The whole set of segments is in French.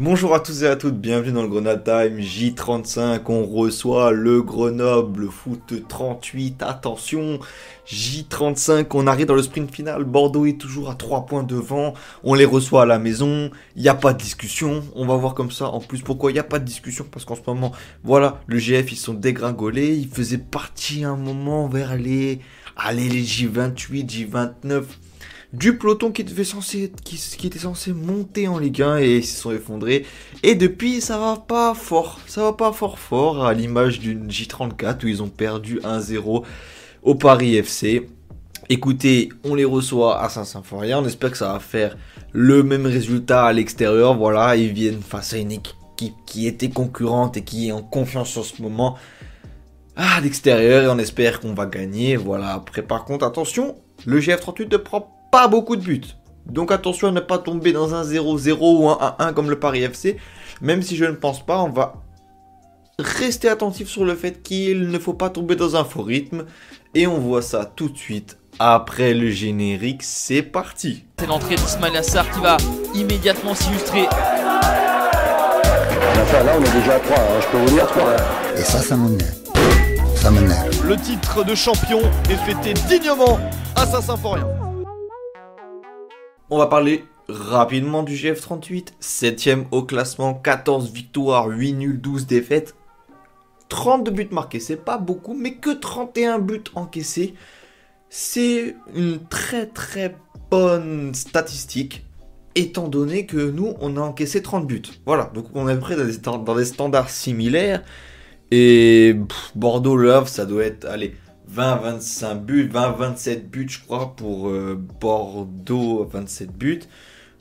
Bonjour à tous et à toutes, bienvenue dans le Grenade Time J35. On reçoit le Grenoble Foot 38. Attention, J35, on arrive dans le sprint final. Bordeaux est toujours à 3 points devant. On les reçoit à la maison. Il n'y a pas de discussion. On va voir comme ça. En plus, pourquoi il n'y a pas de discussion Parce qu'en ce moment, voilà, le GF, ils sont dégringolés. Ils faisaient partie un moment vers les, allez, les J28, J29 du peloton qui, était censé monter en Ligue 1 et ils se sont effondrés. Et depuis, ça va pas fort. Ça va pas fort fort à l'image d'une J34 où ils ont perdu 1-0 au Paris FC. Écoutez, on les reçoit à Saint-Symphorien. On espère que ça va faire le même résultat à l'extérieur. Voilà, ils viennent face à une équipe qui, était concurrente et qui est en confiance en ce moment à l'extérieur et on espère qu'on va gagner. Voilà, après par contre, attention, le GF38 ne prend pas beaucoup de buts. Donc attention à ne pas tomber dans un 0-0 ou un 1-1 comme le Paris FC. Même si je ne pense pas, on va rester attentif sur le fait qu'il ne faut pas tomber dans un faux rythme. Et on voit ça tout de suite après le générique. C'est parti. C'est l'entrée d'Ismail Assar qui va immédiatement s'illustrer. là, on est déjà à 3, hein, je peux vous dire 3. Et ça, ça m'énerve. Ça m'énerve. Le titre de champion est fêté dignement à Saint-Symphorien. On va parler rapidement du GF38. 7ème au classement, 14 victoires, 8 nuls, 12 défaites. 32 buts marqués, c'est pas beaucoup, mais que 31 buts encaissés. C'est une très très bonne statistique, étant donné que nous, on a encaissé 30 buts. Voilà, donc on est près dans des, standards similaires. Et Bordeaux, Le Havre, ça doit être, allez, 20-25 buts, 20-27 buts je crois pour euh, Bordeaux, 27 buts.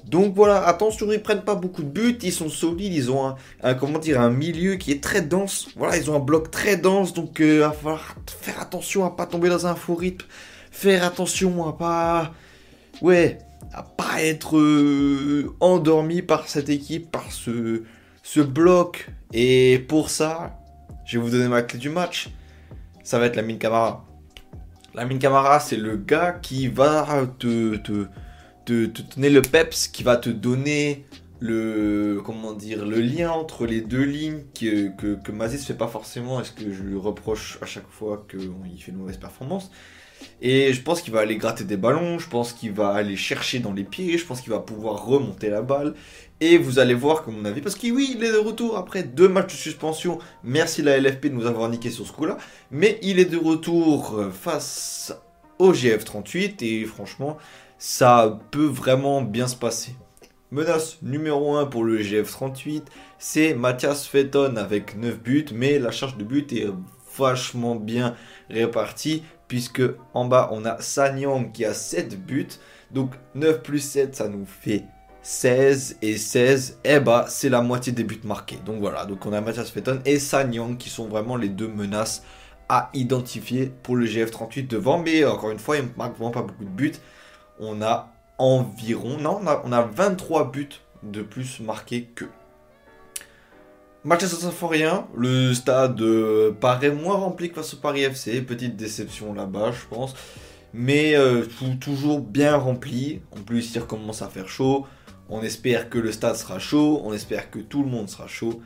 Donc voilà, attention, ils prennent pas beaucoup de buts, ils sont solides, ils ont un, comment dire un milieu qui est très dense. Voilà, ils ont un bloc très dense, donc il euh, va falloir faire attention à pas tomber dans un faux rythme, faire attention à pas, ouais, à pas être euh, endormi par cette équipe, par ce, ce bloc. Et pour ça, je vais vous donner ma clé du match ça va être la mine Camara. La mine Camara, c'est le gars qui va te, te, te, donner le peps, qui va te donner le comment dire le lien entre les deux lignes que, que, que Mazis fait pas forcément. Est-ce que je lui reproche à chaque fois qu'il fait une mauvaise performance et je pense qu'il va aller gratter des ballons, je pense qu'il va aller chercher dans les pieds, je pense qu'il va pouvoir remonter la balle. Et vous allez voir, comme mon avis, parce que oui, il est de retour après deux matchs de suspension. Merci la LFP de nous avoir niqué sur ce coup-là. Mais il est de retour euh, face au GF38 et franchement, ça peut vraiment bien se passer. Menace numéro 1 pour le GF38, c'est Mathias Fetton avec 9 buts, mais la charge de but est vachement bien répartie puisque en bas on a Sanyang qui a 7 buts. Donc 9 plus 7 ça nous fait 16 et 16, eh bah c'est la moitié des buts marqués. Donc voilà, donc on a Mathias Fetton et Sanyang qui sont vraiment les deux menaces à identifier pour le GF38 devant. Mais encore une fois, il ne marque vraiment pas beaucoup de buts. On a environ, non, on a, on a 23 buts de plus marqués que. Match à Symphorien, le stade euh, paraît moins rempli que face au Paris FC, petite déception là-bas je pense, mais euh, toujours bien rempli, en plus il recommence à faire chaud, on espère que le stade sera chaud, on espère que tout le monde sera chaud,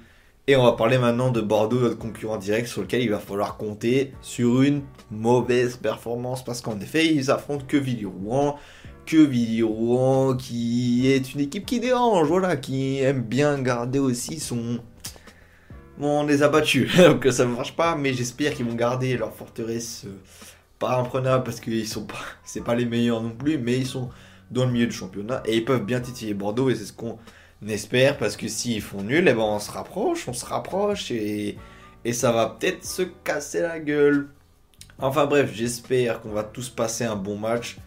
et on va parler maintenant de Bordeaux, notre concurrent direct sur lequel il va falloir compter sur une mauvaise performance, parce qu'en effet ils affrontent que Villiers-Rouen, que qui est une équipe qui dérange, voilà, qui aime bien garder aussi son on les a battus. Donc ça ne marche pas, mais j'espère qu'ils vont garder leur forteresse euh, pas imprenable parce qu'ils sont pas, pas les meilleurs non plus, mais ils sont dans le milieu du championnat et ils peuvent bien titiller Bordeaux et c'est ce qu'on espère parce que s'ils font nul, eh ben on se rapproche, on se rapproche et, et ça va peut-être se casser la gueule. Enfin bref, j'espère qu'on va tous passer un bon match.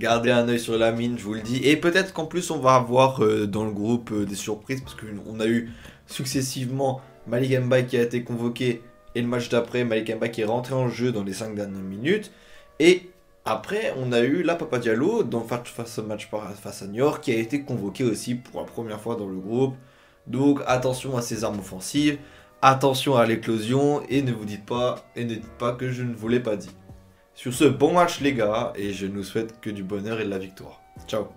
Gardez un oeil sur la mine, je vous le dis. Et peut-être qu'en plus on va avoir euh, dans le groupe euh, des surprises parce qu'on a eu successivement Malik Mbaye qui a été convoqué et le match d'après, Malik Mbaye qui est rentré en jeu dans les 5 dernières minutes. Et après, on a eu la Papa Diallo dans face au match face à Niort qui a été convoqué aussi pour la première fois dans le groupe. Donc attention à ces armes offensives, attention à l'éclosion et ne vous dites pas et ne dites pas que je ne vous l'ai pas dit. Sur ce bon match les gars et je nous souhaite que du bonheur et de la victoire. Ciao